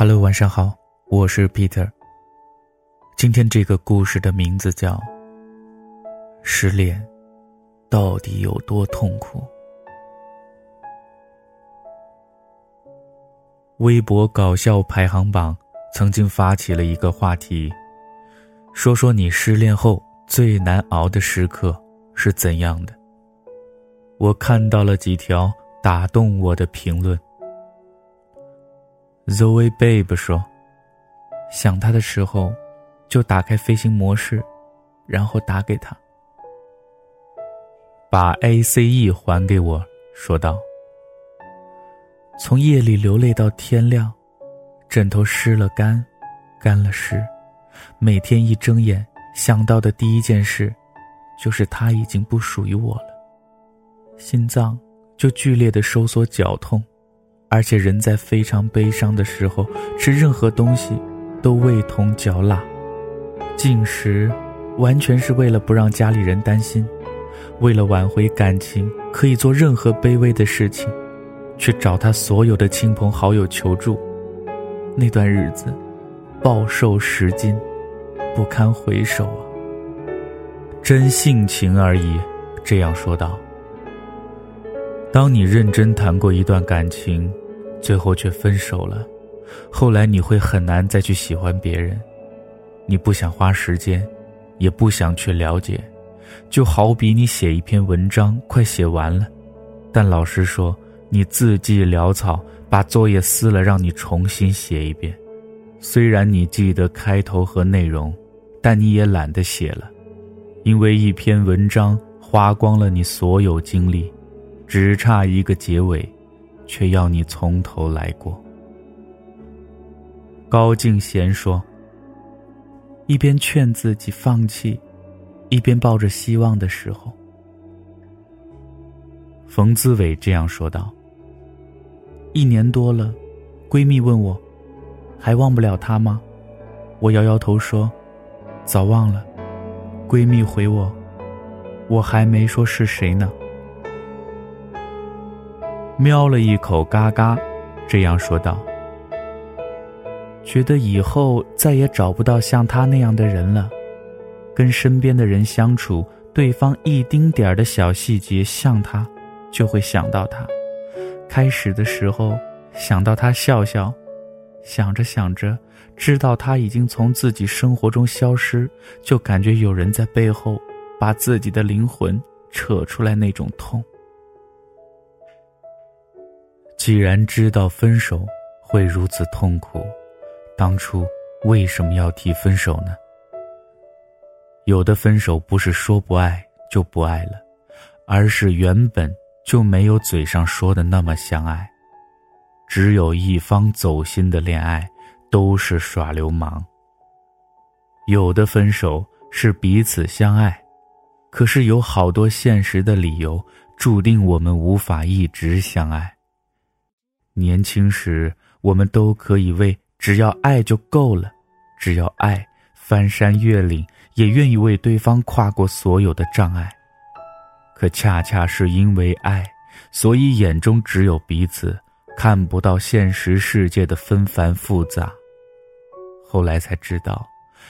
Hello，晚上好，我是 Peter。今天这个故事的名字叫《失恋到底有多痛苦》。微博搞笑排行榜曾经发起了一个话题，说说你失恋后最难熬的时刻是怎样的。我看到了几条打动我的评论。Zoe Babe 说：“想他的时候，就打开飞行模式，然后打给他。把 ACE 还给我，说道。从夜里流泪到天亮，枕头湿了干，干了湿，每天一睁眼想到的第一件事，就是他已经不属于我了，心脏就剧烈的收缩绞痛。”而且人在非常悲伤的时候，吃任何东西都味同嚼蜡，进食完全是为了不让家里人担心，为了挽回感情，可以做任何卑微的事情，去找他所有的亲朋好友求助。那段日子，暴瘦十斤，不堪回首啊！真性情而已，这样说道。当你认真谈过一段感情，最后却分手了，后来你会很难再去喜欢别人，你不想花时间，也不想去了解，就好比你写一篇文章快写完了，但老师说你字迹潦草，把作业撕了让你重新写一遍，虽然你记得开头和内容，但你也懒得写了，因为一篇文章花光了你所有精力。只差一个结尾，却要你从头来过。高敬贤说：“一边劝自己放弃，一边抱着希望的时候。”冯姿伟这样说道：“一年多了，闺蜜问我，还忘不了他吗？我摇摇头说，早忘了。闺蜜回我，我还没说是谁呢。”喵了一口，嘎嘎，这样说道：“觉得以后再也找不到像他那样的人了。跟身边的人相处，对方一丁点儿的小细节像他，就会想到他。开始的时候想到他笑笑，想着想着，知道他已经从自己生活中消失，就感觉有人在背后把自己的灵魂扯出来，那种痛。”既然知道分手会如此痛苦，当初为什么要提分手呢？有的分手不是说不爱就不爱了，而是原本就没有嘴上说的那么相爱。只有一方走心的恋爱都是耍流氓。有的分手是彼此相爱，可是有好多现实的理由注定我们无法一直相爱。年轻时，我们都可以为只要爱就够了，只要爱，翻山越岭也愿意为对方跨过所有的障碍。可恰恰是因为爱，所以眼中只有彼此，看不到现实世界的纷繁复杂。后来才知道，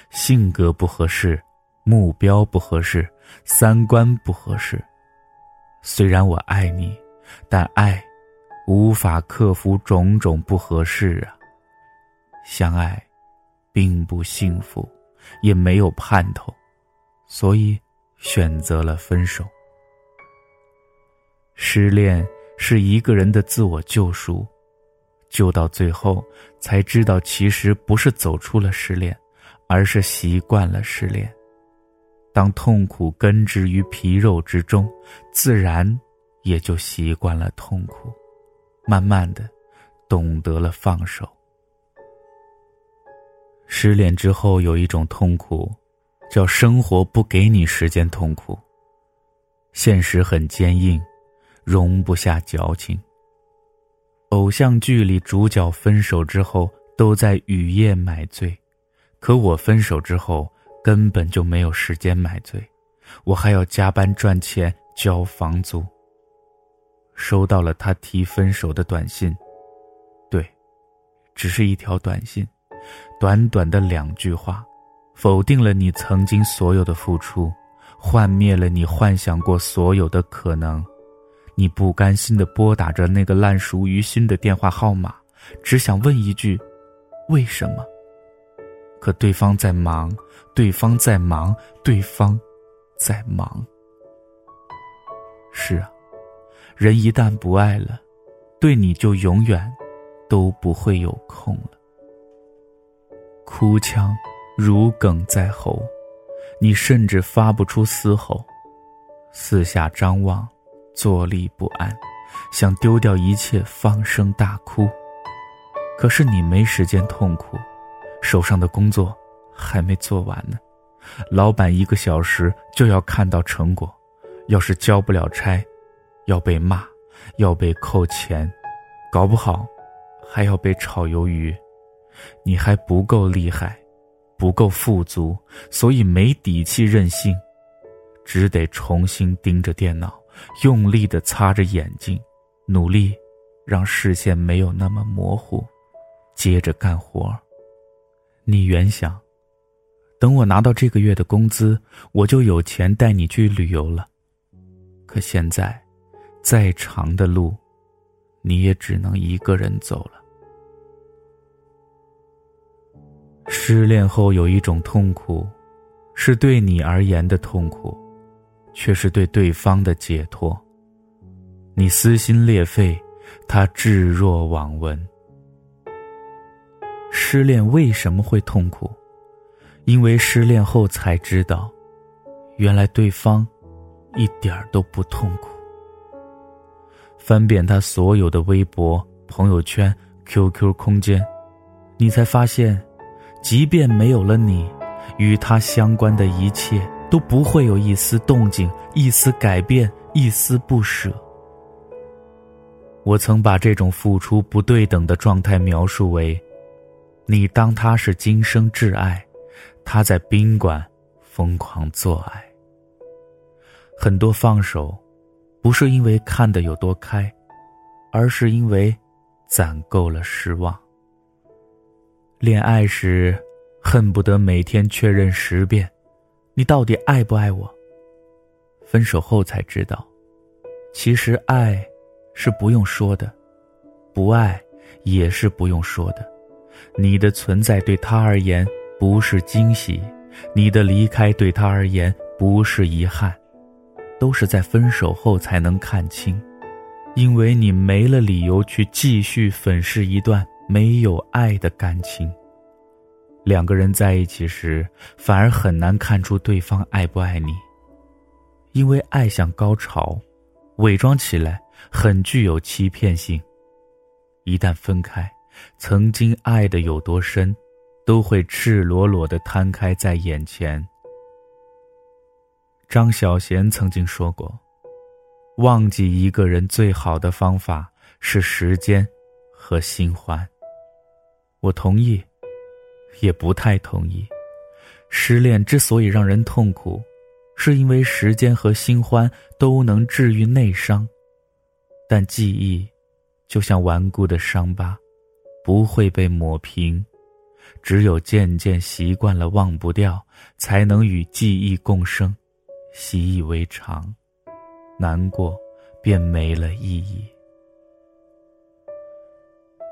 性格不合适，目标不合适，三观不合适。虽然我爱你，但爱。无法克服种种不合适啊！相爱，并不幸福，也没有盼头，所以选择了分手。失恋是一个人的自我救赎，救到最后才知道，其实不是走出了失恋，而是习惯了失恋。当痛苦根植于皮肉之中，自然也就习惯了痛苦。慢慢的，懂得了放手。失恋之后有一种痛苦，叫生活不给你时间痛苦。现实很坚硬，容不下矫情。偶像剧里主角分手之后都在雨夜买醉，可我分手之后根本就没有时间买醉，我还要加班赚钱交房租。收到了他提分手的短信，对，只是一条短信，短短的两句话，否定了你曾经所有的付出，幻灭了你幻想过所有的可能。你不甘心的拨打着那个烂熟于心的电话号码，只想问一句：为什么？可对方在忙，对方在忙，对方在忙。是啊，人一旦不爱了，对你就永远都不会有空了。哭腔如鲠在喉，你甚至发不出嘶吼，四下张望，坐立不安，想丢掉一切，放声大哭。可是你没时间痛苦。手上的工作还没做完呢，老板一个小时就要看到成果，要是交不了差，要被骂，要被扣钱，搞不好还要被炒鱿鱼。你还不够厉害，不够富足，所以没底气任性，只得重新盯着电脑，用力的擦着眼睛，努力让视线没有那么模糊，接着干活。你原想，等我拿到这个月的工资，我就有钱带你去旅游了。可现在，再长的路，你也只能一个人走了。失恋后有一种痛苦，是对你而言的痛苦，却是对对方的解脱。你撕心裂肺，他置若罔闻。失恋为什么会痛苦？因为失恋后才知道，原来对方一点儿都不痛苦。翻遍他所有的微博、朋友圈、QQ 空间，你才发现，即便没有了你，与他相关的一切都不会有一丝动静、一丝改变、一丝不舍。我曾把这种付出不对等的状态描述为。你当他是今生挚爱，他在宾馆疯狂做爱。很多放手，不是因为看得有多开，而是因为攒够了失望。恋爱时，恨不得每天确认十遍，你到底爱不爱我？分手后才知道，其实爱是不用说的，不爱也是不用说的。你的存在对他而言不是惊喜，你的离开对他而言不是遗憾，都是在分手后才能看清，因为你没了理由去继续粉饰一段没有爱的感情。两个人在一起时，反而很难看出对方爱不爱你，因为爱像高潮，伪装起来很具有欺骗性，一旦分开。曾经爱的有多深，都会赤裸裸的摊开在眼前。张小娴曾经说过：“忘记一个人最好的方法是时间和新欢。”我同意，也不太同意。失恋之所以让人痛苦，是因为时间和新欢都能治愈内伤，但记忆就像顽固的伤疤。不会被抹平，只有渐渐习惯了忘不掉，才能与记忆共生，习以为常，难过便没了意义。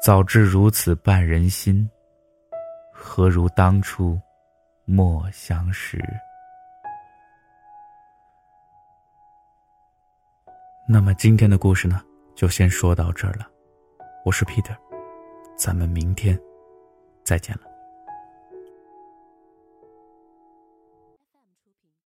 早知如此绊人心，何如当初莫相识？那么今天的故事呢，就先说到这儿了。我是 Peter。咱们明天再见了。